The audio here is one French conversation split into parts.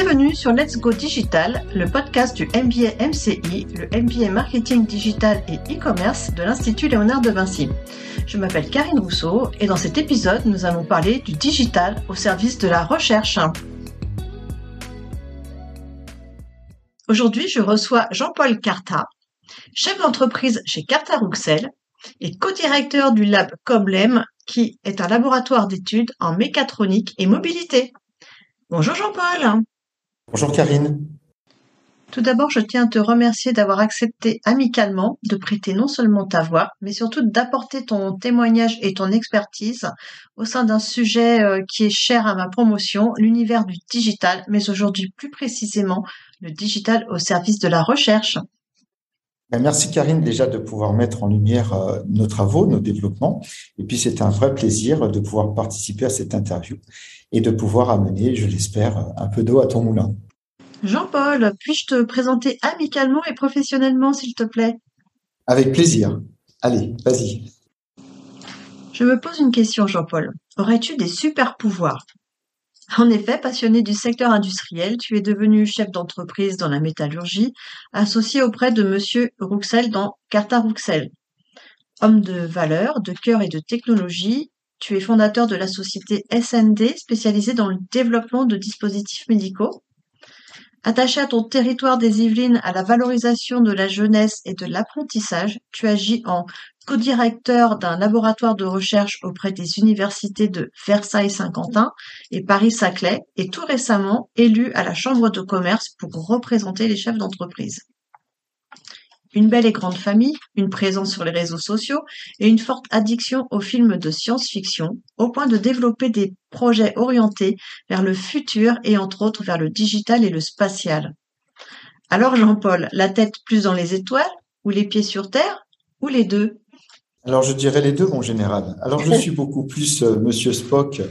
Bienvenue sur Let's Go Digital, le podcast du MBA MCI, le MBA Marketing Digital et E-Commerce de l'Institut Léonard de Vinci. Je m'appelle Karine Rousseau et dans cet épisode, nous allons parler du digital au service de la recherche. Aujourd'hui, je reçois Jean-Paul Carta, chef d'entreprise chez Carta Rouxel et co-directeur du lab Comlem, qui est un laboratoire d'études en mécatronique et mobilité. Bonjour Jean-Paul. Bonjour Karine. Tout d'abord, je tiens à te remercier d'avoir accepté amicalement de prêter non seulement ta voix, mais surtout d'apporter ton témoignage et ton expertise au sein d'un sujet euh, qui est cher à ma promotion, l'univers du digital, mais aujourd'hui plus précisément le digital au service de la recherche. Ben, merci Karine déjà de pouvoir mettre en lumière euh, nos travaux, nos développements. Et puis c'est un vrai plaisir de pouvoir participer à cette interview et de pouvoir amener, je l'espère, un peu d'eau à ton moulin. Jean-Paul, puis-je te présenter amicalement et professionnellement, s'il te plaît? Avec plaisir. Allez, vas-y. Je me pose une question, Jean-Paul. Aurais-tu des super pouvoirs? En effet, passionné du secteur industriel, tu es devenu chef d'entreprise dans la métallurgie, associé auprès de Monsieur Rouxel dans Carta Rouxel. Homme de valeur, de cœur et de technologie, tu es fondateur de la société SND spécialisée dans le développement de dispositifs médicaux. Attaché à ton territoire des Yvelines à la valorisation de la jeunesse et de l'apprentissage, tu agis en co-directeur d'un laboratoire de recherche auprès des universités de Versailles-Saint-Quentin et Paris-Saclay et tout récemment élu à la Chambre de commerce pour représenter les chefs d'entreprise. Une belle et grande famille, une présence sur les réseaux sociaux et une forte addiction aux films de science-fiction, au point de développer des projets orientés vers le futur et entre autres vers le digital et le spatial. Alors Jean-Paul, la tête plus dans les étoiles ou les pieds sur terre ou les deux? Alors je dirais les deux mon général. Alors je suis beaucoup plus euh, Monsieur Spock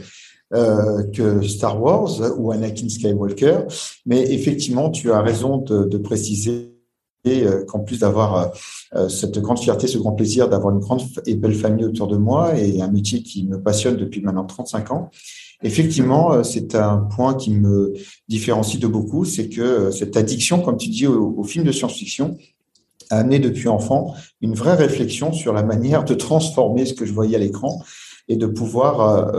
euh, que Star Wars ou Anakin Skywalker, mais effectivement tu as raison de, de préciser qu'en plus d'avoir euh, euh, cette grande fierté, ce grand plaisir d'avoir une grande et belle famille autour de moi et un métier qui me passionne depuis maintenant 35 ans, effectivement, c'est un point qui me différencie de beaucoup, c'est que cette addiction, comme tu dis, au, film de science-fiction, a amené depuis enfant une vraie réflexion sur la manière de transformer ce que je voyais à l'écran et de pouvoir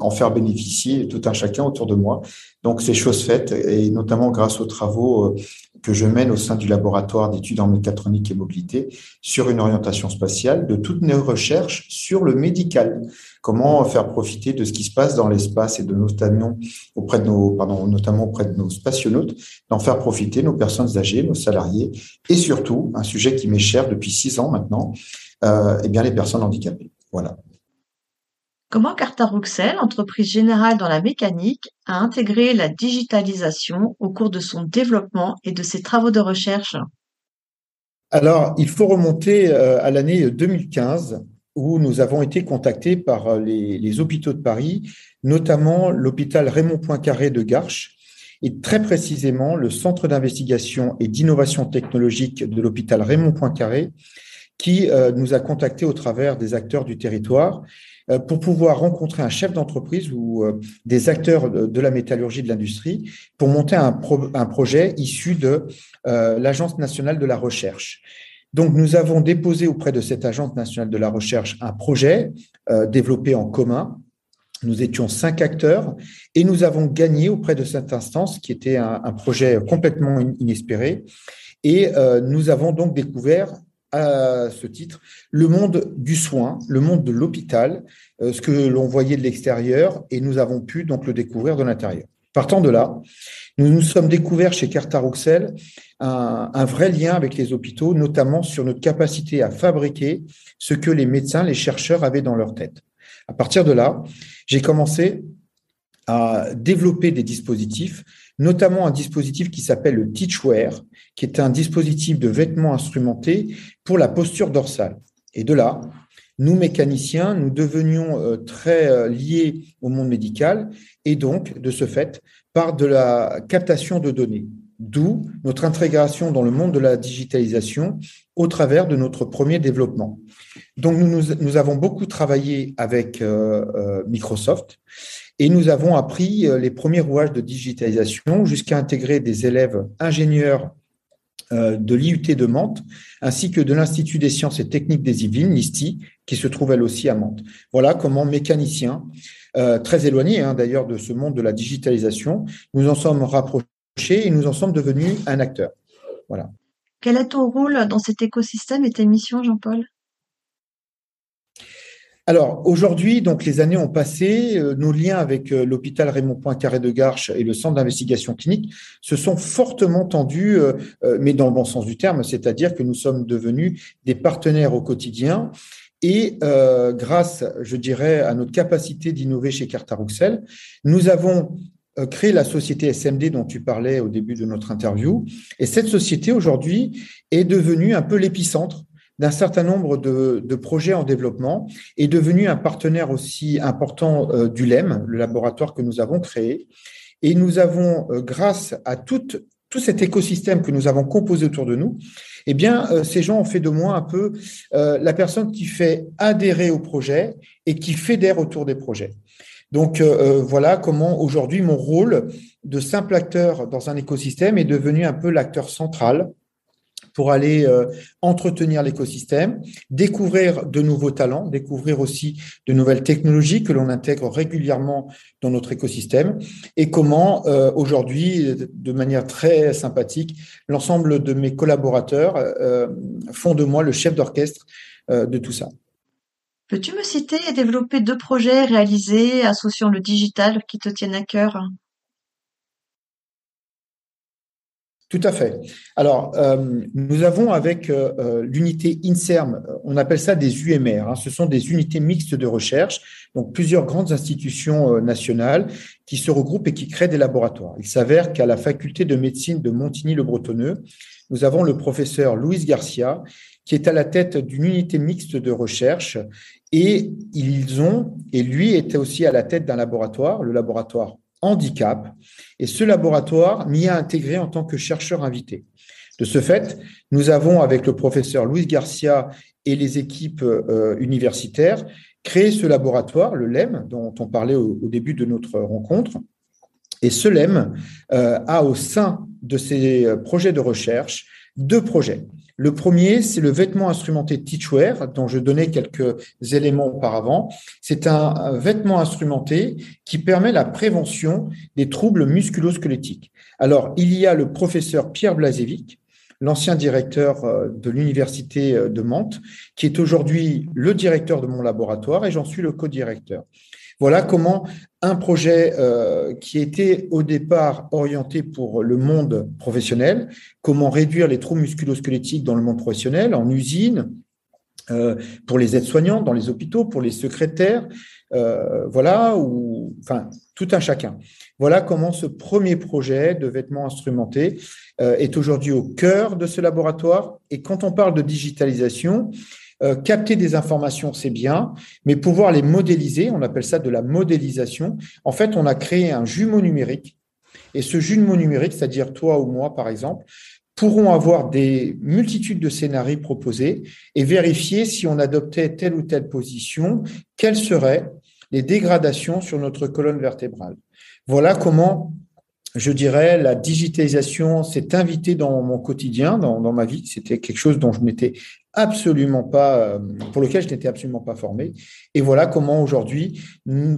en faire bénéficier tout un chacun autour de moi. Donc c'est chose faite et notamment grâce aux travaux que je mène au sein du laboratoire d'études en mécatronique et mobilité sur une orientation spatiale de toutes nos recherches sur le médical. Comment faire profiter de ce qui se passe dans l'espace et de notamment auprès de nos, pardon, notamment auprès de nos spationautes, d'en faire profiter nos personnes âgées, nos salariés et surtout, un sujet qui m'est cher depuis six ans maintenant, euh, eh bien les personnes handicapées. Voilà. Comment Carta Rouxel, entreprise générale dans la mécanique, a intégré la digitalisation au cours de son développement et de ses travaux de recherche? Alors, il faut remonter euh, à l'année 2015 où nous avons été contactés par euh, les, hôpitaux de Paris, notamment l'hôpital Raymond Poincaré de Garches et très précisément le Centre d'investigation et d'innovation technologique de l'hôpital Raymond Poincaré qui euh, nous a contactés au travers des acteurs du territoire euh, pour pouvoir rencontrer un chef d'entreprise ou euh, des acteurs de la métallurgie de l'industrie pour monter un, un, projet issu de euh, l'Agence nationale de la recherche. Donc, nous avons déposé auprès de cette Agence nationale de la recherche un projet développé en commun. Nous étions cinq acteurs et nous avons gagné auprès de cette instance qui était un, un projet complètement inespéré. Et nous avons donc découvert à ce titre le monde du soin, le monde de l'hôpital, euh, ce que l'on voyait de l'extérieur, et nous avons pu donc le découvrir de l'intérieur. Partant de là, nous nous sommes découverts chez Carta Rouxel un, un, vrai lien avec les hôpitaux, notamment sur notre capacité à fabriquer ce que les médecins, les chercheurs avaient dans leur tête. À partir de là, j'ai commencé à développer des dispositifs, notamment un dispositif qui s'appelle le Teachwear, qui est un dispositif de vêtements instrumentés pour la posture dorsale. Et de là, nous, mécaniciens, nous devenions euh, très euh, liés au monde médical et donc, de ce fait, par de la captation de données. d'où notre intégration dans le monde de la digitalisation au travers de notre premier développement. Donc, nous, nous, avons beaucoup travaillé avec euh, Microsoft et nous avons appris euh, les premiers rouages de digitalisation jusqu'à intégrer des élèves ingénieurs de l'IUT de Mantes, ainsi que de l'Institut des sciences et techniques des Yvelines, l'ISTI, qui se trouve elle aussi à Mantes. Voilà comment mécaniciens, très éloignés hein, d'ailleurs de ce monde de la digitalisation, nous en sommes rapprochés et nous en sommes devenus un acteur. Voilà. Quel est ton rôle dans cet écosystème et tes missions, Jean-Paul? Alors aujourd'hui, donc les années ont passé, euh, nos liens avec euh, l'hôpital Raymond Poincaré de Garches et le centre d'investigation clinique se sont fortement tendus, euh, mais dans le bon sens du terme, c'est-à-dire que nous sommes devenus des partenaires au quotidien. Et grâce, je dirais, à notre capacité d'innover chez Carta Ruxel, nous avons créé la société SMD dont tu parlais au début de notre interview. Et cette société aujourd'hui est devenue un peu l'épicentre d'un certain nombre de, projets en développement, est devenu un partenaire aussi important euh, du LEM, le laboratoire que nous avons créé. Et nous avons, euh, grâce à tout, cet écosystème que nous avons composé autour de nous, eh bien, euh, ces gens ont fait de moi un peu la personne qui fait adhérer au projet et qui fédère autour des projets. Donc voilà comment aujourd'hui mon rôle de simple acteur dans un écosystème est devenu un peu l'acteur central pour aller euh, entretenir l'écosystème, découvrir de nouveaux talents, découvrir aussi de nouvelles technologies que l'on intègre régulièrement dans notre écosystème et comment euh, aujourd'hui, de manière très sympathique, l'ensemble de mes collaborateurs euh, font de moi le chef d'orchestre de tout ça. Peux-tu me citer et développer deux projets réalisés associant le digital qui te tiennent à cœur? Tout à fait. Alors, euh, nous avons avec euh, euh, l'unité INSERM, on appelle ça des UMR, hein, ce sont des unités mixtes de recherche, donc plusieurs grandes institutions nationales qui se regroupent et qui créent des laboratoires. Il s'avère qu'à la faculté de médecine de Montigny-le-Bretonneux, nous avons le professeur Louis Garcia, qui est à la tête d'une unité mixte de recherche, et ils ont, et lui était aussi à la tête d'un laboratoire, le laboratoire handicap. Et ce laboratoire m'y a intégré en tant que chercheur invité. De ce fait, nous avons, avec le professeur Louis Garcia et les équipes euh, universitaires, créé ce laboratoire, le LEM, dont on parlait au, début de notre rencontre. Et ce LEM euh, a au sein de ses euh, projets de recherche deux projets. Le premier, c'est le vêtement instrumenté Teachwear, dont je donnais quelques éléments auparavant. C'est un vêtement instrumenté qui permet la prévention des troubles musculo-squelettiques. Alors, il y a le professeur Pierre Blazevic, l'ancien directeur euh, de l'université euh, de Mantes, qui est aujourd'hui le directeur de mon laboratoire et j'en suis le co-directeur. Voilà comment un projet euh, qui était au départ orienté pour le monde professionnel, comment réduire les troubles musculosquelettiques dans le monde professionnel, en usine, euh, pour les aides-soignants, dans les hôpitaux, pour les secrétaires, euh, voilà, ou enfin tout un chacun. Voilà comment ce premier projet de vêtements instrumentés est aujourd'hui au cœur de ce laboratoire. Et quand on parle de digitalisation, euh, capter des informations, c'est bien, mais pouvoir les modéliser, on appelle ça de la modélisation. En fait, on a créé un jumeau numérique. Et ce jumeau numérique, c'est-à-dire toi ou moi, par exemple, pourront avoir des multitudes de scénarios proposés et vérifier si on adoptait telle ou telle position, quelles seraient les dégradations sur notre colonne vertébrale. Voilà comment je dirais, la digitalisation s'est invitée dans mon quotidien, dans, dans ma vie. C'était quelque chose dont je m'étais absolument pas, euh, pour lequel je n'étais absolument pas formé. Et voilà comment aujourd'hui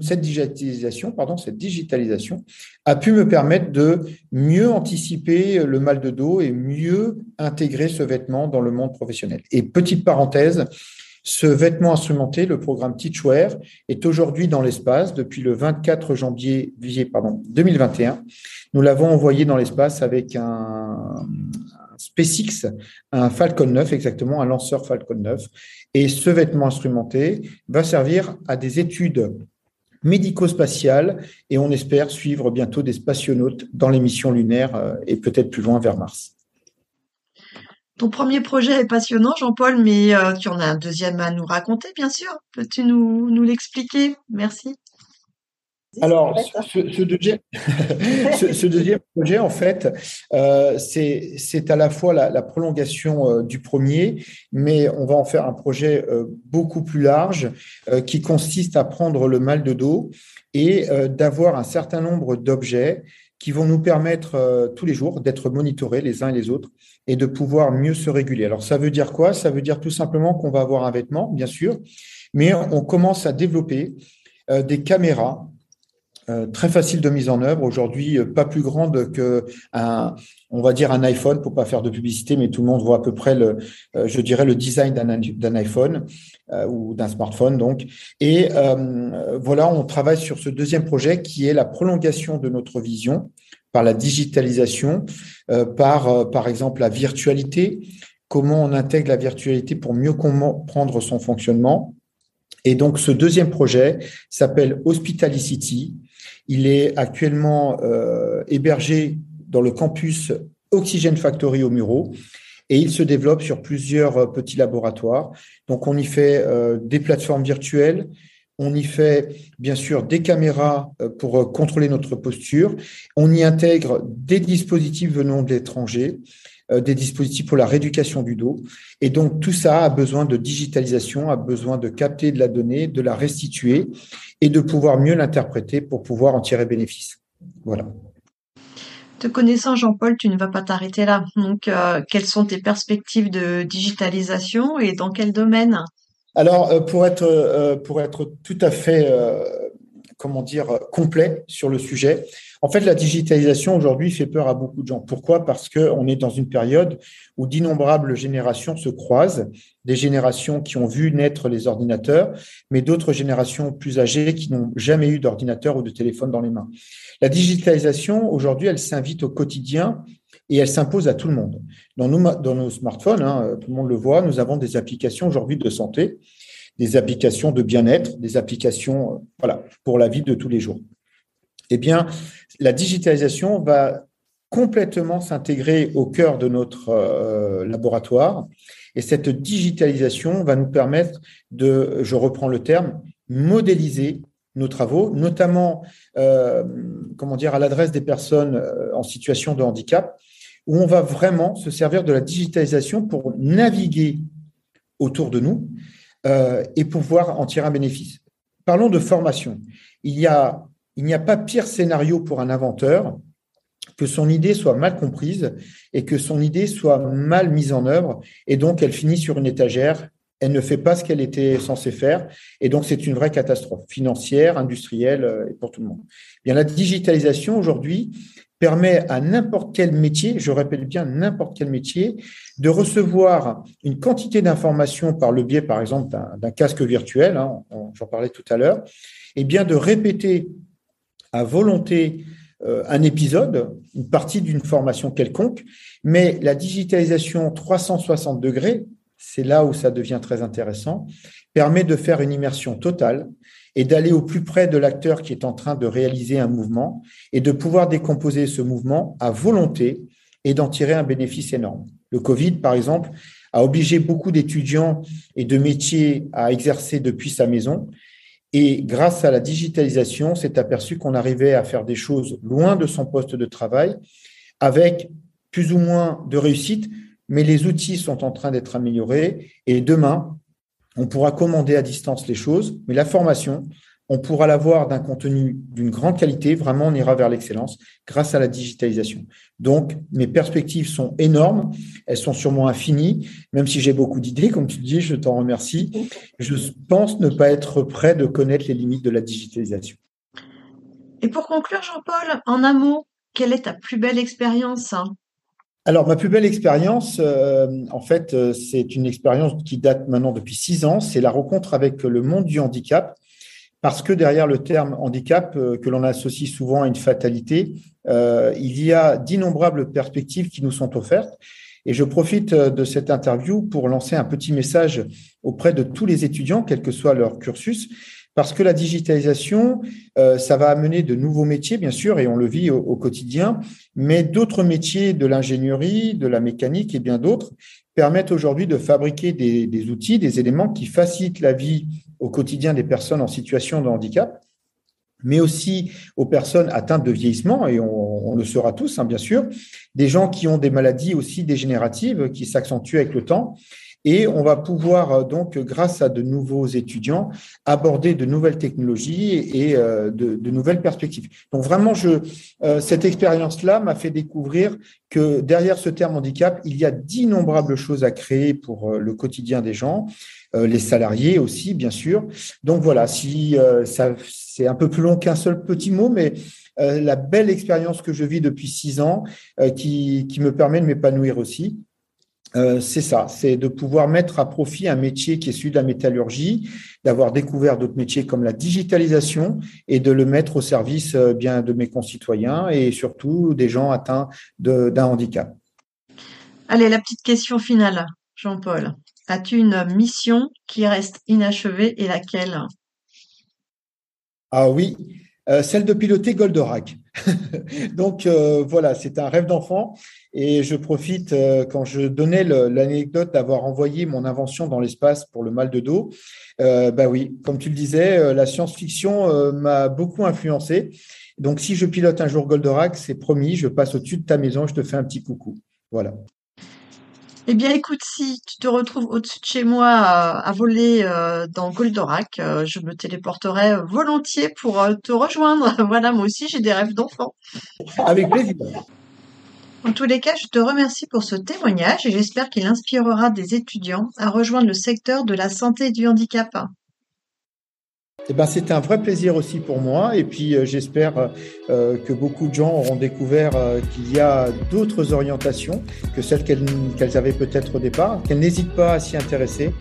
cette digitalisation, pardon, digitalisation a pu me permettre de mieux anticiper le mal de dos et mieux intégrer ce vêtement dans le monde professionnel. Et petite parenthèse, ce vêtement instrumenté, le programme Teachwear, est aujourd'hui dans l'espace depuis le 24 janvier pardon, 2021. Nous l'avons envoyé dans l'espace avec un, SpaceX, un Falcon 9, exactement, un lanceur Falcon 9. Et ce vêtement instrumenté va servir à des études médico-spatiales et on espère suivre bientôt des spationautes dans les missions lunaires euh, et peut-être plus loin vers Mars. Ton premier projet est passionnant, Jean-Paul, mais euh, tu en as un deuxième à nous raconter, bien sûr. Peux-tu nous, nous l'expliquer? Merci. Alors, ce, deuxième, projet, en fait, euh, c'est à la fois la, prolongation euh, du premier, mais on va en faire un projet euh, beaucoup plus large qui consiste à prendre le mal de dos et d'avoir un certain nombre d'objets qui vont nous permettre tous les jours d'être monitorés les uns et les autres et de pouvoir mieux se réguler. Alors, ça veut dire quoi? Ça veut dire tout simplement qu'on va avoir un vêtement, bien sûr, mais on commence à développer des caméras euh, très facile de mise en œuvre. Aujourd'hui, euh, pas plus grande que un, on va dire un iPhone, pour pas faire de publicité, mais tout le monde voit à peu près le, euh, je dirais le design d'un iPhone ou d'un smartphone. Donc, et voilà, on travaille sur ce deuxième projet qui est la prolongation de notre vision par la digitalisation, par par exemple la virtualité. Comment on intègre la virtualité pour mieux comprendre son fonctionnement. Et donc, ce deuxième projet s'appelle Hospitalicity. Il est actuellement euh, hébergé dans le campus Oxygen Factory au Muro et il se développe sur plusieurs euh, petits laboratoires. Donc, on y fait euh, des plateformes virtuelles, on y fait bien sûr des caméras pour contrôler notre posture, on y intègre des dispositifs venant de l'étranger, des dispositifs pour la rééducation du dos. Et donc, tout ça a besoin de digitalisation, a besoin de capter de la donnée, de la restituer et de pouvoir mieux l'interpréter pour pouvoir en tirer bénéfice. Voilà. Te connaissant, Jean-Paul, tu ne vas pas t'arrêter là. Donc, euh, quelles sont tes perspectives de digitalisation et dans quel domaine? Alors, euh, pour être euh, pour être tout à fait comment dire complet sur le sujet, en fait, la digitalisation aujourd'hui fait peur à beaucoup de gens. Pourquoi? Parce qu'on est dans une période où d'innombrables générations se croisent, des générations qui ont vu naître les ordinateurs, mais d'autres générations plus âgées qui n'ont jamais eu d'ordinateur ou de téléphone dans les mains. La digitalisation, aujourd'hui, elle s'invite au quotidien et elle s'impose à tout le monde. Dans nos, dans nos smartphones, hein, tout le monde le voit, nous avons des applications aujourd'hui de santé, des applications de bien-être, des applications voilà, pour la vie de tous les jours eh bien, la digitalisation va complètement s'intégrer au cœur de notre euh, laboratoire. Et cette digitalisation va nous permettre de, je reprends le terme, modéliser nos travaux, notamment, euh, comment dire, à l'adresse des personnes euh, en situation de handicap, où on va vraiment se servir de la digitalisation pour naviguer autour de nous et pouvoir en tirer un bénéfice. Parlons de formation. Il y a n'y a pas pire scénario pour un inventeur que son idée soit mal comprise et que son idée soit mal mise en œuvre et donc elle finit sur une étagère, elle ne fait pas ce qu'elle était censée faire et donc c'est une vraie catastrophe financière, industrielle euh, et pour tout le monde. Bien la digitalisation aujourd'hui permet à n'importe quel métier, je répète bien n'importe quel métier, de recevoir une quantité d'informations par le biais, par exemple, d'un casque virtuel, hein, j'en parlais tout à l'heure, et bien de répéter à volonté euh, un épisode, une partie d'une formation quelconque, mais la digitalisation 360 degrés, c'est là où ça devient très intéressant, permet de faire une immersion totale et d'aller au plus près de l'acteur qui est en train de réaliser un mouvement et de pouvoir décomposer ce mouvement à volonté et d'en tirer un bénéfice énorme. Le Covid, par exemple, a obligé beaucoup d'étudiants et de métiers à exercer depuis sa maison. Et grâce à la digitalisation, s'est aperçu qu'on arrivait à faire des choses loin de son poste de travail avec plus ou moins de réussite, mais les outils sont en train d'être améliorés. Et demain, on pourra commander à distance les choses, mais la formation, on pourra l'avoir d'un contenu d'une grande qualité, vraiment on ira vers l'excellence grâce à la digitalisation. Donc mes perspectives sont énormes, elles sont sûrement infinies, même si j'ai beaucoup d'idées, comme tu dis, je t'en remercie. Je pense ne pas être prêt de connaître les limites de la digitalisation. Et pour conclure, Jean-Paul, en un mot, quelle est ta plus belle expérience alors, ma plus belle expérience, euh, en fait, euh, c'est une expérience qui date maintenant depuis six ans. C'est la rencontre avec le monde du handicap parce que derrière le terme handicap, euh, que l'on associe souvent à une fatalité, euh, il y a d'innombrables perspectives qui nous sont offertes. Et je profite euh, de cette interview pour lancer un petit message auprès de tous les étudiants, quel que soit leur cursus, parce que la digitalisation, ça va amener de nouveaux métiers, bien sûr, et on le vit au, quotidien, mais d'autres métiers de l'ingénierie, de la mécanique et bien d'autres permettent aujourd'hui de fabriquer des, des, outils, des éléments qui facilitent la vie au quotidien des personnes en situation de handicap. mais aussi aux personnes atteintes de vieillissement, et on, le sera tous, hein, bien sûr, des gens qui ont des maladies aussi dégénératives qui s'accentuent avec le temps. Et on va pouvoir euh, donc, grâce à de nouveaux étudiants, aborder de nouvelles technologies et euh, de, nouvelles perspectives. Donc vraiment, je, euh, cette expérience-là m'a fait découvrir que derrière ce terme handicap, il y a d'innombrables choses à créer pour le quotidien des gens, les salariés aussi, bien sûr. Donc voilà, si ça, c'est un peu plus long qu'un seul petit mot, mais la belle expérience que je vis depuis six ans, qui, qui me permet de m'épanouir aussi. Euh, c'est ça, c'est de pouvoir mettre à profit un métier qui est celui de la métallurgie, d'avoir découvert d'autres métiers comme la digitalisation et de le mettre au service euh, bien de mes concitoyens et surtout des gens atteints d'un handicap. Allez, la petite question finale, Jean-Paul. As-tu une mission qui reste inachevée et laquelle? Ah oui, euh, celle de piloter Goldorak. Donc voilà, c'est un rêve d'enfant et je profite, euh, quand je donnais l'anecdote d'avoir envoyé mon invention dans l'espace pour le mal de dos, euh, bah oui, comme tu le disais, euh, la science-fiction euh, m'a beaucoup influencé. Donc, si je pilote un jour Goldorak, c'est promis, je passe au-dessus de ta maison, je te fais un petit coucou. Voilà. Eh bien, écoute, si tu te retrouves au-dessus de chez moi à, voler dans Goldorak, je me téléporterai volontiers pour te rejoindre. voilà, moi aussi, j'ai des rêves d'enfant. Avec plaisir. En tous les cas, je te remercie pour ce témoignage et j'espère qu'il inspirera des étudiants à rejoindre le secteur de la santé et du handicap. Eh ben, c'est un vrai plaisir aussi pour moi et puis euh, j'espère euh, que beaucoup de gens auront découvert euh, qu'il y a d'autres orientations que celles qu'elles avaient peut-être au départ, qu'elles n'hésitent pas à s'y intéresser.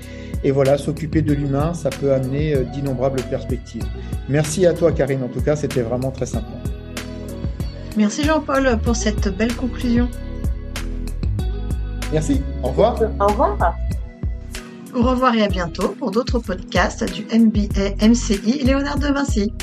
Et voilà, s'occuper de l'humain, ça peut amener d'innombrables perspectives. Merci à toi Karine, en tout cas, c'était vraiment très sympa. Merci Jean-Paul pour cette belle conclusion. Merci. Au revoir. Au revoir. Au revoir et à bientôt pour d'autres podcasts du MBA MCI Léonard de Vinci.